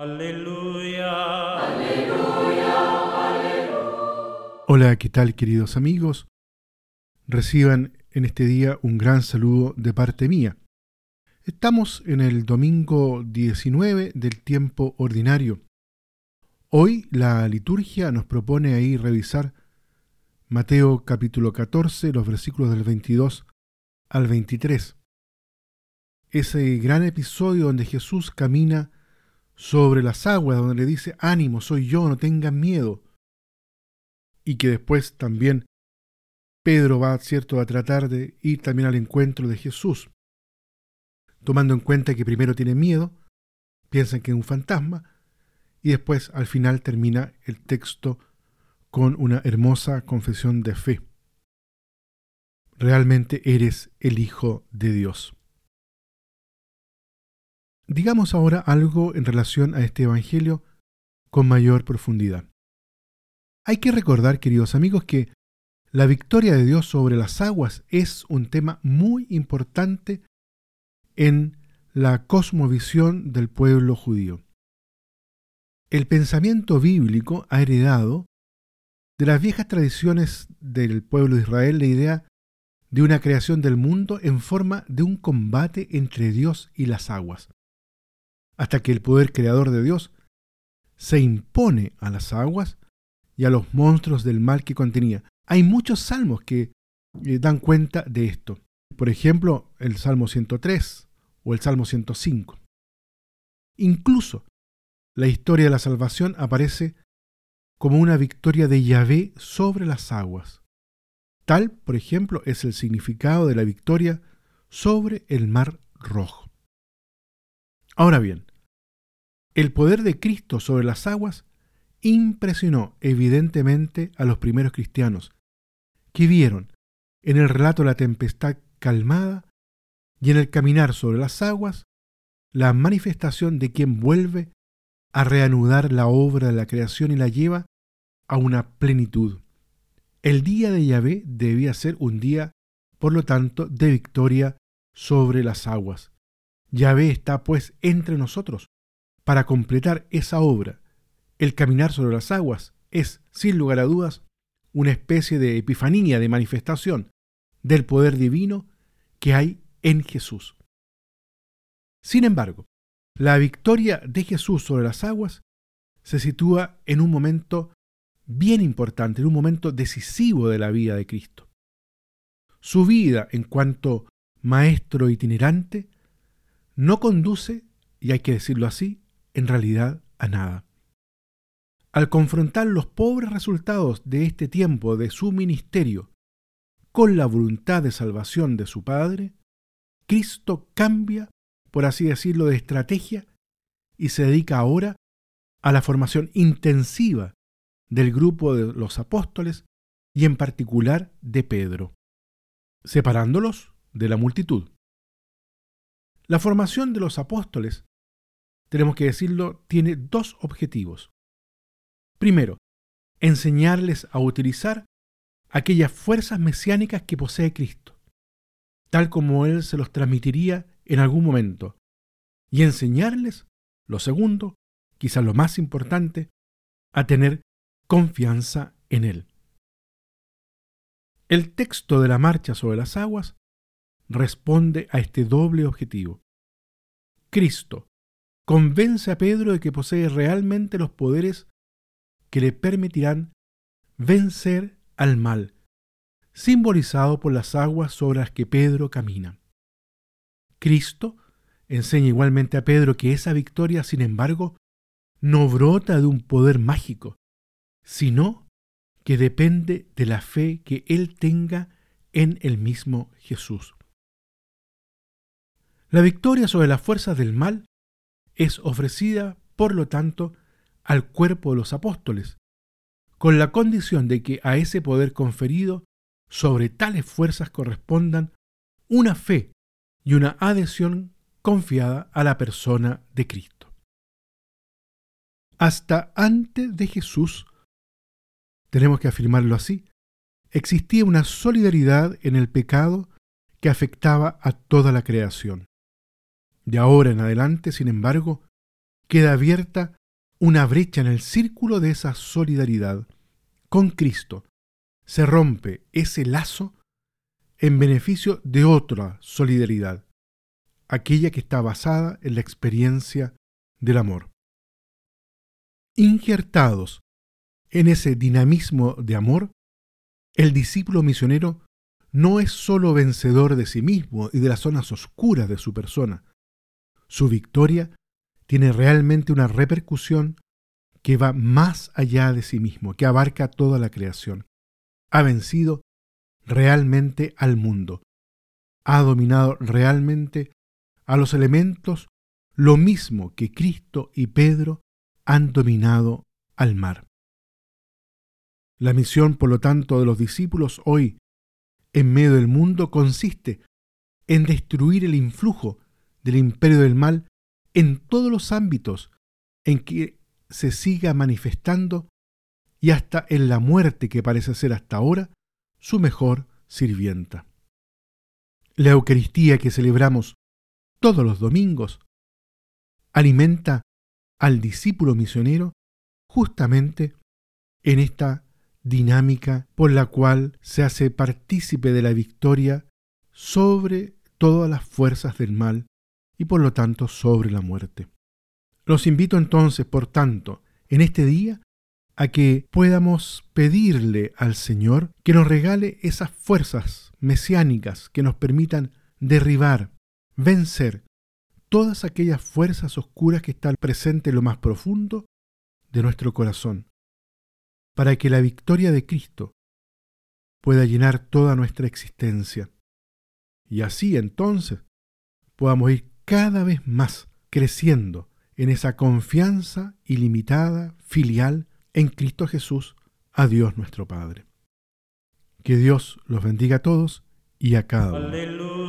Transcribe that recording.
Aleluya. Hola, ¿qué tal queridos amigos? Reciban en este día un gran saludo de parte mía. Estamos en el domingo 19 del tiempo ordinario. Hoy la liturgia nos propone ahí revisar Mateo capítulo 14, los versículos del 22 al 23. Ese gran episodio donde Jesús camina sobre las aguas, donde le dice, ánimo, soy yo, no tengan miedo. Y que después también Pedro va, cierto, a tratar de ir también al encuentro de Jesús, tomando en cuenta que primero tiene miedo, piensan que es un fantasma, y después al final termina el texto con una hermosa confesión de fe. Realmente eres el Hijo de Dios. Digamos ahora algo en relación a este Evangelio con mayor profundidad. Hay que recordar, queridos amigos, que la victoria de Dios sobre las aguas es un tema muy importante en la cosmovisión del pueblo judío. El pensamiento bíblico ha heredado de las viejas tradiciones del pueblo de Israel la idea de una creación del mundo en forma de un combate entre Dios y las aguas hasta que el poder creador de Dios se impone a las aguas y a los monstruos del mal que contenía. Hay muchos salmos que eh, dan cuenta de esto. Por ejemplo, el Salmo 103 o el Salmo 105. Incluso la historia de la salvación aparece como una victoria de Yahvé sobre las aguas. Tal, por ejemplo, es el significado de la victoria sobre el mar rojo. Ahora bien, el poder de Cristo sobre las aguas impresionó evidentemente a los primeros cristianos, que vieron en el relato la tempestad calmada y en el caminar sobre las aguas la manifestación de quien vuelve a reanudar la obra de la creación y la lleva a una plenitud. El día de Yahvé debía ser un día, por lo tanto, de victoria sobre las aguas. Yahvé está pues entre nosotros, para completar esa obra. El caminar sobre las aguas es, sin lugar a dudas, una especie de epifanía, de manifestación del poder divino que hay en Jesús. Sin embargo, la victoria de Jesús sobre las aguas se sitúa en un momento bien importante, en un momento decisivo de la vida de Cristo. Su vida en cuanto maestro itinerante no conduce, y hay que decirlo así, en realidad a nada. Al confrontar los pobres resultados de este tiempo de su ministerio con la voluntad de salvación de su Padre, Cristo cambia, por así decirlo, de estrategia y se dedica ahora a la formación intensiva del grupo de los apóstoles y en particular de Pedro, separándolos de la multitud. La formación de los apóstoles tenemos que decirlo, tiene dos objetivos. Primero, enseñarles a utilizar aquellas fuerzas mesiánicas que posee Cristo, tal como Él se los transmitiría en algún momento, y enseñarles, lo segundo, quizás lo más importante, a tener confianza en Él. El texto de la marcha sobre las aguas responde a este doble objetivo. Cristo, convence a Pedro de que posee realmente los poderes que le permitirán vencer al mal, simbolizado por las aguas sobre las que Pedro camina. Cristo enseña igualmente a Pedro que esa victoria, sin embargo, no brota de un poder mágico, sino que depende de la fe que él tenga en el mismo Jesús. La victoria sobre las fuerzas del mal es ofrecida, por lo tanto, al cuerpo de los apóstoles, con la condición de que a ese poder conferido sobre tales fuerzas correspondan una fe y una adhesión confiada a la persona de Cristo. Hasta antes de Jesús, tenemos que afirmarlo así, existía una solidaridad en el pecado que afectaba a toda la creación. De ahora en adelante, sin embargo, queda abierta una brecha en el círculo de esa solidaridad. Con Cristo se rompe ese lazo en beneficio de otra solidaridad, aquella que está basada en la experiencia del amor. Injertados en ese dinamismo de amor, el discípulo misionero no es sólo vencedor de sí mismo y de las zonas oscuras de su persona. Su victoria tiene realmente una repercusión que va más allá de sí mismo, que abarca toda la creación. Ha vencido realmente al mundo. Ha dominado realmente a los elementos lo mismo que Cristo y Pedro han dominado al mar. La misión, por lo tanto, de los discípulos hoy en medio del mundo consiste en destruir el influjo del imperio del mal en todos los ámbitos en que se siga manifestando y hasta en la muerte que parece ser hasta ahora su mejor sirvienta. La Eucaristía que celebramos todos los domingos alimenta al discípulo misionero justamente en esta dinámica por la cual se hace partícipe de la victoria sobre todas las fuerzas del mal y por lo tanto sobre la muerte. Los invito entonces, por tanto, en este día a que podamos pedirle al Señor que nos regale esas fuerzas mesiánicas que nos permitan derribar, vencer todas aquellas fuerzas oscuras que están presentes en lo más profundo de nuestro corazón, para que la victoria de Cristo pueda llenar toda nuestra existencia. Y así entonces podamos ir cada vez más creciendo en esa confianza ilimitada, filial, en Cristo Jesús, a Dios nuestro Padre. Que Dios los bendiga a todos y a cada uno.